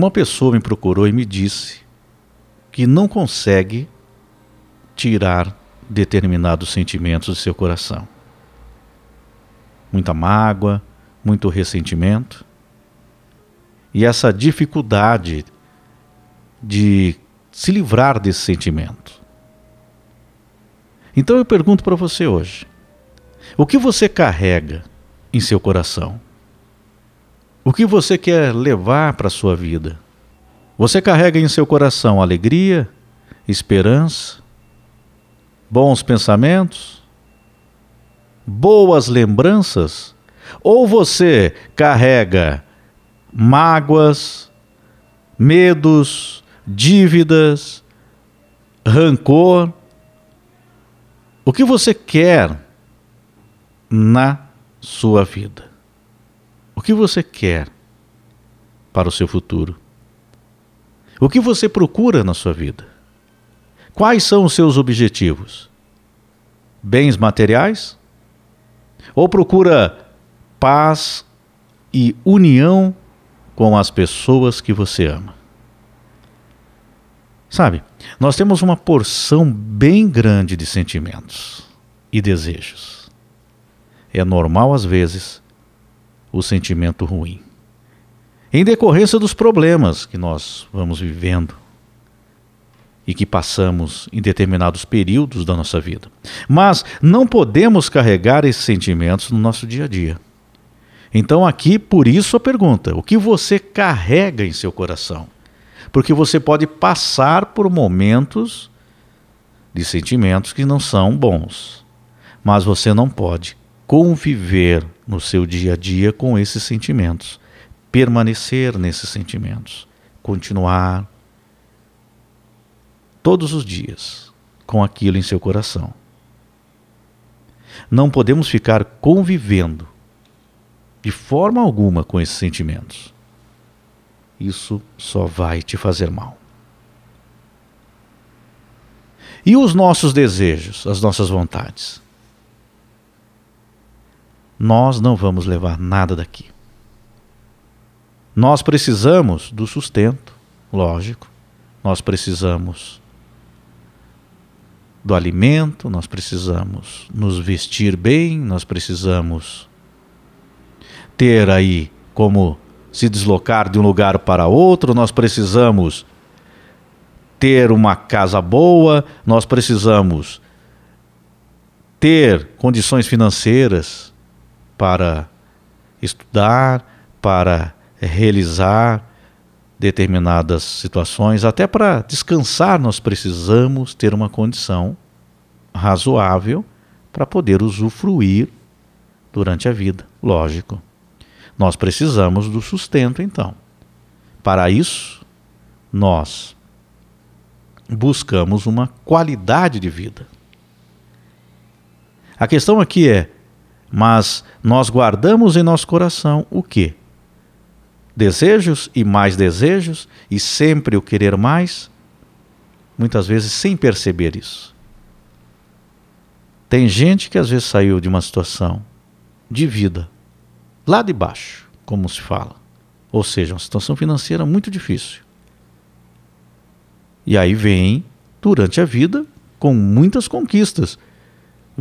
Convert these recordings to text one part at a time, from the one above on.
Uma pessoa me procurou e me disse que não consegue tirar determinados sentimentos de seu coração. Muita mágoa, muito ressentimento. E essa dificuldade de se livrar desse sentimento. Então eu pergunto para você hoje: o que você carrega em seu coração? O que você quer levar para a sua vida? Você carrega em seu coração alegria, esperança, bons pensamentos, boas lembranças? Ou você carrega mágoas, medos, dívidas, rancor? O que você quer na sua vida? O que você quer para o seu futuro? O que você procura na sua vida? Quais são os seus objetivos? Bens materiais? Ou procura paz e união com as pessoas que você ama? Sabe, nós temos uma porção bem grande de sentimentos e desejos. É normal, às vezes, o sentimento ruim. Em decorrência dos problemas que nós vamos vivendo e que passamos em determinados períodos da nossa vida. Mas não podemos carregar esses sentimentos no nosso dia a dia. Então, aqui, por isso a pergunta: o que você carrega em seu coração? Porque você pode passar por momentos de sentimentos que não são bons, mas você não pode conviver no seu dia a dia com esses sentimentos, permanecer nesses sentimentos, continuar todos os dias com aquilo em seu coração. Não podemos ficar convivendo de forma alguma com esses sentimentos. Isso só vai te fazer mal. E os nossos desejos, as nossas vontades? Nós não vamos levar nada daqui. Nós precisamos do sustento, lógico. Nós precisamos do alimento, nós precisamos nos vestir bem, nós precisamos ter aí como se deslocar de um lugar para outro, nós precisamos ter uma casa boa, nós precisamos ter condições financeiras para estudar, para realizar determinadas situações, até para descansar, nós precisamos ter uma condição razoável para poder usufruir durante a vida, lógico. Nós precisamos do sustento, então. Para isso, nós buscamos uma qualidade de vida. A questão aqui é: mas nós guardamos em nosso coração o quê? Desejos e mais desejos, e sempre o querer mais, muitas vezes sem perceber isso. Tem gente que às vezes saiu de uma situação de vida lá de baixo, como se fala. Ou seja, uma situação financeira muito difícil. E aí vem, durante a vida, com muitas conquistas.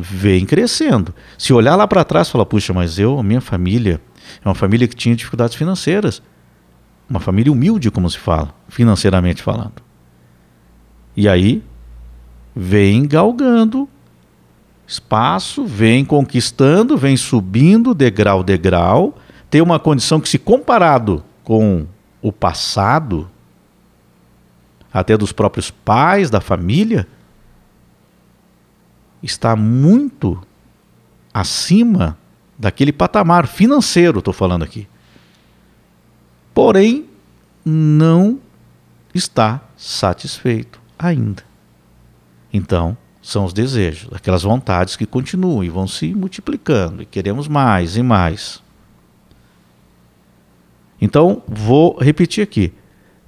Vem crescendo. Se olhar lá para trás e falar, puxa, mas eu, minha família, é uma família que tinha dificuldades financeiras. Uma família humilde, como se fala, financeiramente falando. E aí vem galgando espaço, vem conquistando, vem subindo degrau degrau, tem uma condição que se comparado com o passado, até dos próprios pais, da família, está muito acima daquele patamar financeiro, estou falando aqui. Porém, não está satisfeito ainda. Então, são os desejos, aquelas vontades que continuam e vão se multiplicando, e queremos mais e mais. Então, vou repetir aqui.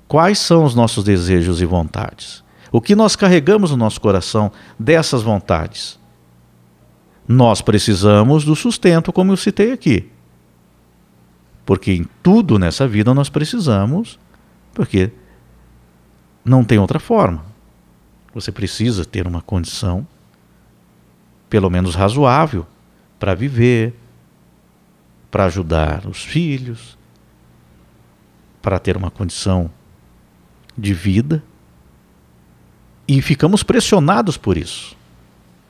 Quais são os nossos desejos e vontades? O que nós carregamos no nosso coração dessas vontades? Nós precisamos do sustento, como eu citei aqui. Porque em tudo nessa vida nós precisamos Porque não tem outra forma. Você precisa ter uma condição, pelo menos razoável, para viver, para ajudar os filhos, para ter uma condição de vida. E ficamos pressionados por isso.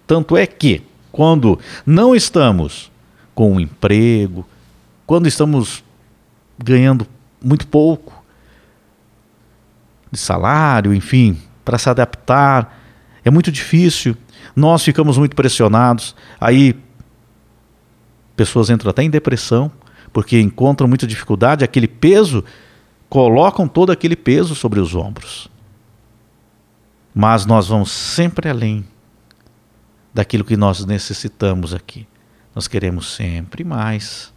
Tanto é que, quando não estamos com um emprego, quando estamos ganhando muito pouco de salário, enfim, para se adaptar, é muito difícil. Nós ficamos muito pressionados. Aí pessoas entram até em depressão porque encontram muita dificuldade, aquele peso, colocam todo aquele peso sobre os ombros. Mas nós vamos sempre além daquilo que nós necessitamos aqui. Nós queremos sempre mais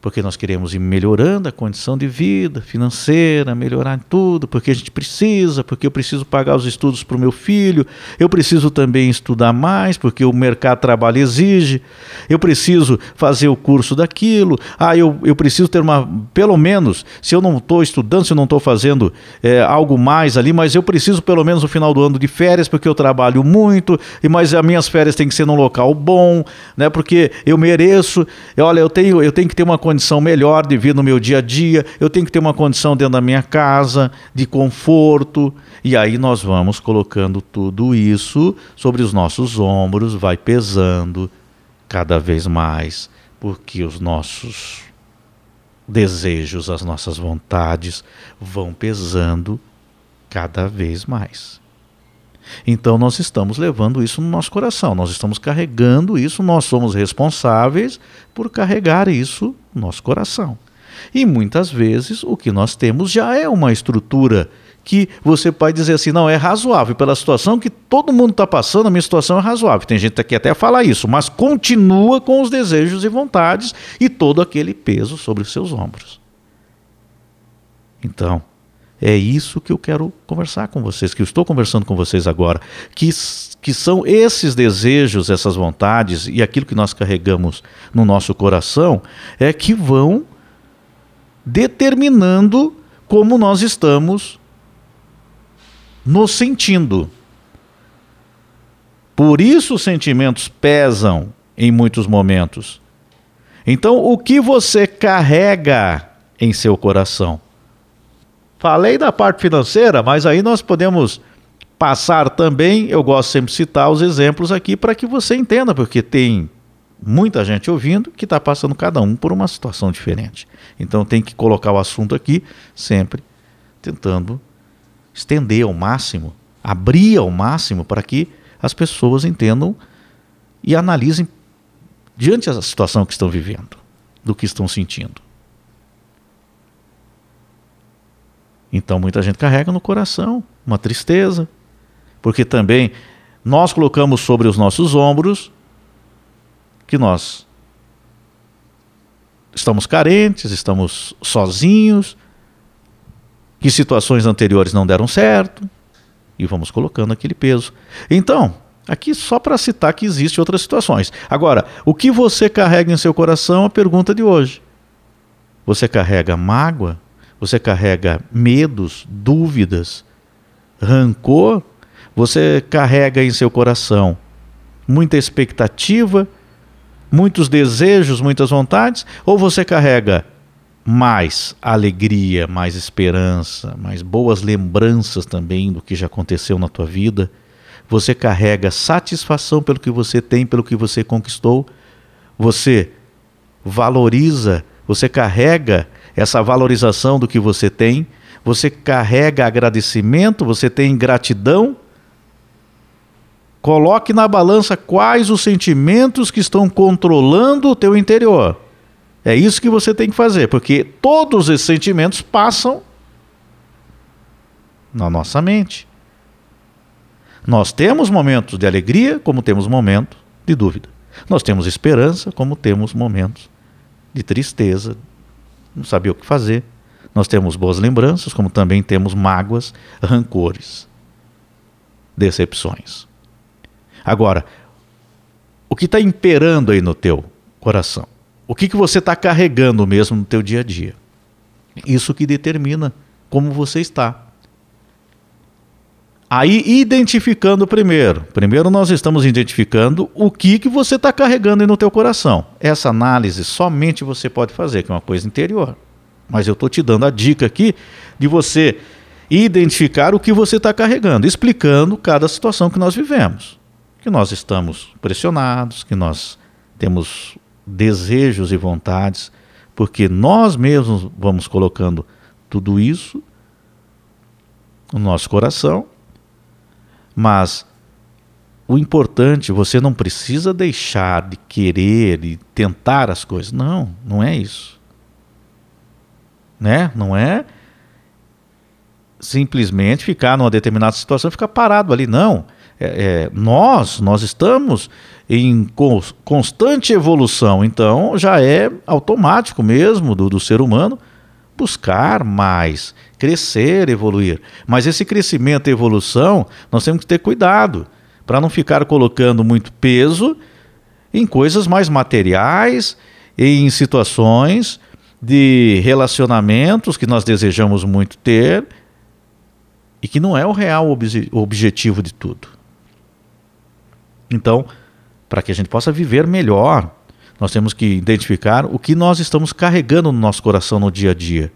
porque nós queremos ir melhorando a condição de vida financeira, melhorar tudo, porque a gente precisa, porque eu preciso pagar os estudos para o meu filho, eu preciso também estudar mais, porque o mercado de trabalho exige, eu preciso fazer o curso daquilo, ah, eu, eu preciso ter uma, pelo menos, se eu não estou estudando, se eu não estou fazendo é, algo mais ali, mas eu preciso pelo menos no final do ano de férias, porque eu trabalho muito, e mas as minhas férias têm que ser num local bom, né, porque eu mereço, olha, eu tenho, eu tenho que ter uma condição melhor de vir no meu dia a dia, eu tenho que ter uma condição dentro da minha casa, de conforto. E aí nós vamos colocando tudo isso sobre os nossos ombros, vai pesando cada vez mais, porque os nossos desejos, as nossas vontades vão pesando cada vez mais. Então nós estamos levando isso no nosso coração, nós estamos carregando isso, nós somos responsáveis por carregar isso nosso coração. E muitas vezes o que nós temos já é uma estrutura que você pode dizer assim, não, é razoável, pela situação que todo mundo está passando, a minha situação é razoável. Tem gente que até fala isso, mas continua com os desejos e vontades e todo aquele peso sobre os seus ombros. Então, é isso que eu quero conversar com vocês, que eu estou conversando com vocês agora, que, que são esses desejos, essas vontades e aquilo que nós carregamos no nosso coração é que vão determinando como nós estamos nos sentindo. Por isso os sentimentos pesam em muitos momentos. Então, o que você carrega em seu coração? Falei da parte financeira, mas aí nós podemos passar também, eu gosto sempre de citar os exemplos aqui para que você entenda, porque tem muita gente ouvindo que está passando cada um por uma situação diferente. Então tem que colocar o assunto aqui sempre tentando estender ao máximo, abrir ao máximo para que as pessoas entendam e analisem diante da situação que estão vivendo, do que estão sentindo. Então muita gente carrega no coração uma tristeza, porque também nós colocamos sobre os nossos ombros que nós estamos carentes, estamos sozinhos, que situações anteriores não deram certo, e vamos colocando aquele peso. Então, aqui só para citar que existem outras situações. Agora, o que você carrega em seu coração é a pergunta de hoje. Você carrega mágoa? Você carrega medos, dúvidas, rancor, você carrega em seu coração muita expectativa, muitos desejos, muitas vontades, ou você carrega mais alegria, mais esperança, mais boas lembranças também do que já aconteceu na tua vida. Você carrega satisfação pelo que você tem, pelo que você conquistou. Você valoriza, você carrega essa valorização do que você tem, você carrega agradecimento, você tem gratidão. Coloque na balança quais os sentimentos que estão controlando o teu interior. É isso que você tem que fazer, porque todos esses sentimentos passam na nossa mente. Nós temos momentos de alegria, como temos momentos de dúvida. Nós temos esperança, como temos momentos de tristeza, não sabia o que fazer. Nós temos boas lembranças, como também temos mágoas, rancores, decepções. Agora, o que está imperando aí no teu coração? O que, que você está carregando mesmo no teu dia a dia? Isso que determina como você está. Aí, identificando primeiro. Primeiro nós estamos identificando o que, que você está carregando no teu coração. Essa análise somente você pode fazer, que é uma coisa interior. Mas eu estou te dando a dica aqui de você identificar o que você está carregando, explicando cada situação que nós vivemos. Que nós estamos pressionados, que nós temos desejos e vontades, porque nós mesmos vamos colocando tudo isso no nosso coração mas o importante, você não precisa deixar de querer e tentar as coisas. Não, não é isso. Né? Não é simplesmente ficar numa determinada situação ficar parado ali. Não. É, é, nós, nós estamos em constante evolução, então já é automático mesmo do, do ser humano buscar mais, crescer, evoluir. Mas esse crescimento e evolução, nós temos que ter cuidado para não ficar colocando muito peso em coisas mais materiais, em situações de relacionamentos que nós desejamos muito ter e que não é o real obje objetivo de tudo. Então, para que a gente possa viver melhor, nós temos que identificar o que nós estamos carregando no nosso coração no dia a dia.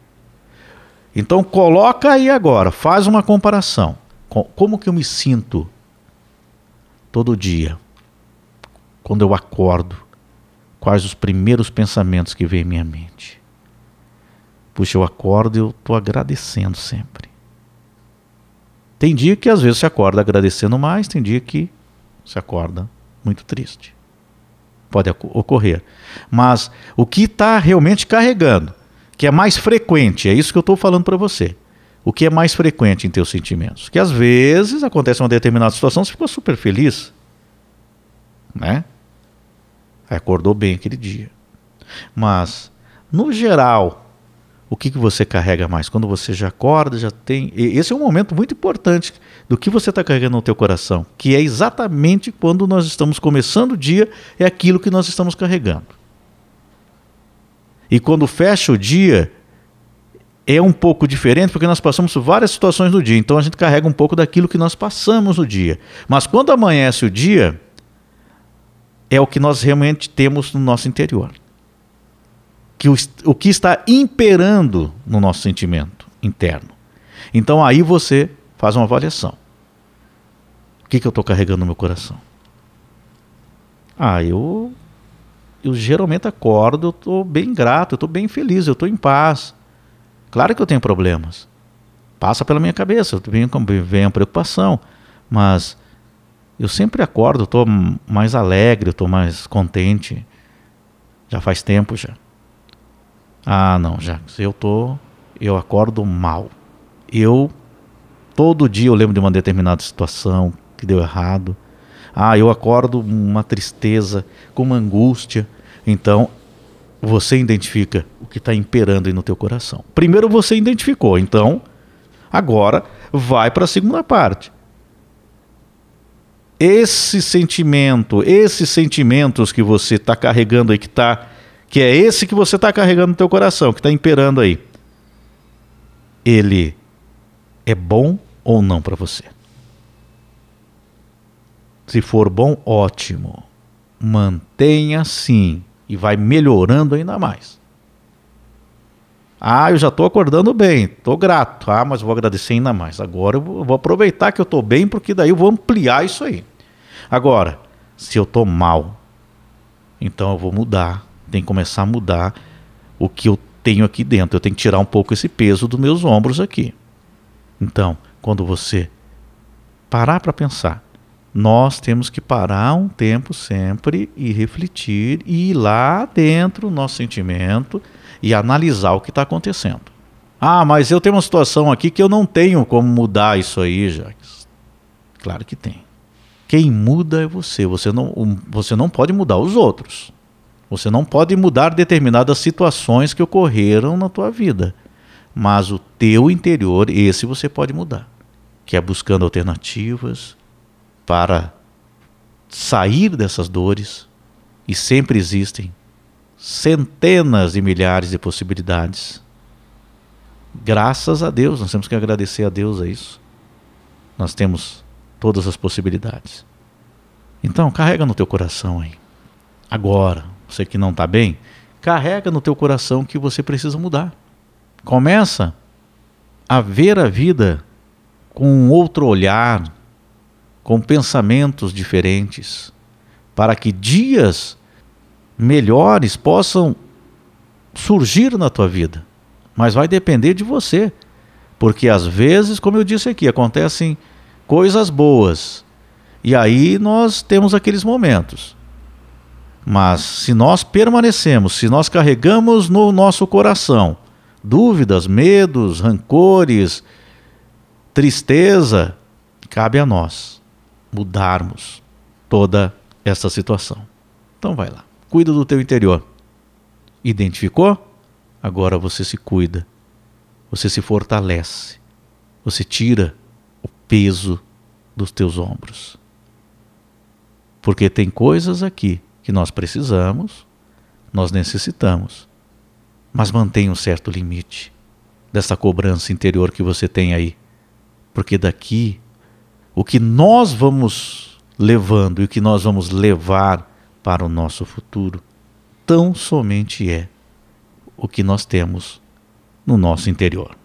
Então coloca aí agora, faz uma comparação. Como que eu me sinto todo dia? Quando eu acordo, quais os primeiros pensamentos que vêm em minha mente? Puxa, eu acordo e eu estou agradecendo sempre. Tem dia que às vezes se acorda agradecendo mais, tem dia que se acorda muito triste. Pode ocorrer. Mas o que está realmente carregando? que é mais frequente, é isso que eu estou falando para você. O que é mais frequente em teus sentimentos? Que às vezes acontece uma determinada situação, você ficou super feliz, né? Acordou bem aquele dia. Mas, no geral, o que, que você carrega mais? Quando você já acorda, já tem. Esse é um momento muito importante do que você está carregando no teu coração, que é exatamente quando nós estamos começando o dia, é aquilo que nós estamos carregando. E quando fecha o dia, é um pouco diferente porque nós passamos várias situações do dia. Então a gente carrega um pouco daquilo que nós passamos no dia. Mas quando amanhece o dia, é o que nós realmente temos no nosso interior. Que o, o que está imperando no nosso sentimento interno. Então aí você faz uma avaliação. O que, que eu estou carregando no meu coração? Ah, eu eu geralmente acordo, eu estou bem grato, eu estou bem feliz, eu estou em paz. Claro que eu tenho problemas. Passa pela minha cabeça, vem, vem a preocupação. Mas eu sempre acordo, estou mais alegre, estou mais contente. Já faz tempo já. Ah, não, já. Eu tô, eu acordo mal. Eu todo dia eu lembro de uma determinada situação que deu errado. Ah, eu acordo uma tristeza, com uma angústia. Então, você identifica o que está imperando aí no teu coração. Primeiro você identificou, então, agora vai para a segunda parte. Esse sentimento, esses sentimentos que você está carregando aí, que, tá, que é esse que você está carregando no teu coração, que está imperando aí, ele é bom ou não para você? Se for bom, ótimo. Mantenha assim e vai melhorando ainda mais. Ah, eu já estou acordando bem, estou grato. Ah, mas vou agradecer ainda mais. Agora eu vou aproveitar que eu estou bem, porque daí eu vou ampliar isso aí. Agora, se eu estou mal, então eu vou mudar. Tem que começar a mudar o que eu tenho aqui dentro. Eu tenho que tirar um pouco esse peso dos meus ombros aqui. Então, quando você parar para pensar nós temos que parar um tempo sempre e refletir e ir lá dentro do nosso sentimento e analisar o que está acontecendo. Ah, mas eu tenho uma situação aqui que eu não tenho como mudar isso aí, Jacques. Claro que tem. Quem muda é você. Você não, você não pode mudar os outros. Você não pode mudar determinadas situações que ocorreram na tua vida. Mas o teu interior, esse você pode mudar. Que é buscando alternativas, para sair dessas dores, e sempre existem centenas de milhares de possibilidades. Graças a Deus, nós temos que agradecer a Deus a isso. Nós temos todas as possibilidades. Então, carrega no teu coração aí. Agora, você que não está bem, carrega no teu coração que você precisa mudar. Começa a ver a vida com um outro olhar, com pensamentos diferentes, para que dias melhores possam surgir na tua vida. Mas vai depender de você. Porque às vezes, como eu disse aqui, acontecem coisas boas. E aí nós temos aqueles momentos. Mas se nós permanecemos, se nós carregamos no nosso coração dúvidas, medos, rancores, tristeza, cabe a nós mudarmos toda essa situação. Então vai lá, cuida do teu interior. Identificou? Agora você se cuida. Você se fortalece. Você tira o peso dos teus ombros. Porque tem coisas aqui que nós precisamos, nós necessitamos. Mas mantenha um certo limite dessa cobrança interior que você tem aí. Porque daqui, o que nós vamos levando e o que nós vamos levar para o nosso futuro, tão somente é o que nós temos no nosso interior.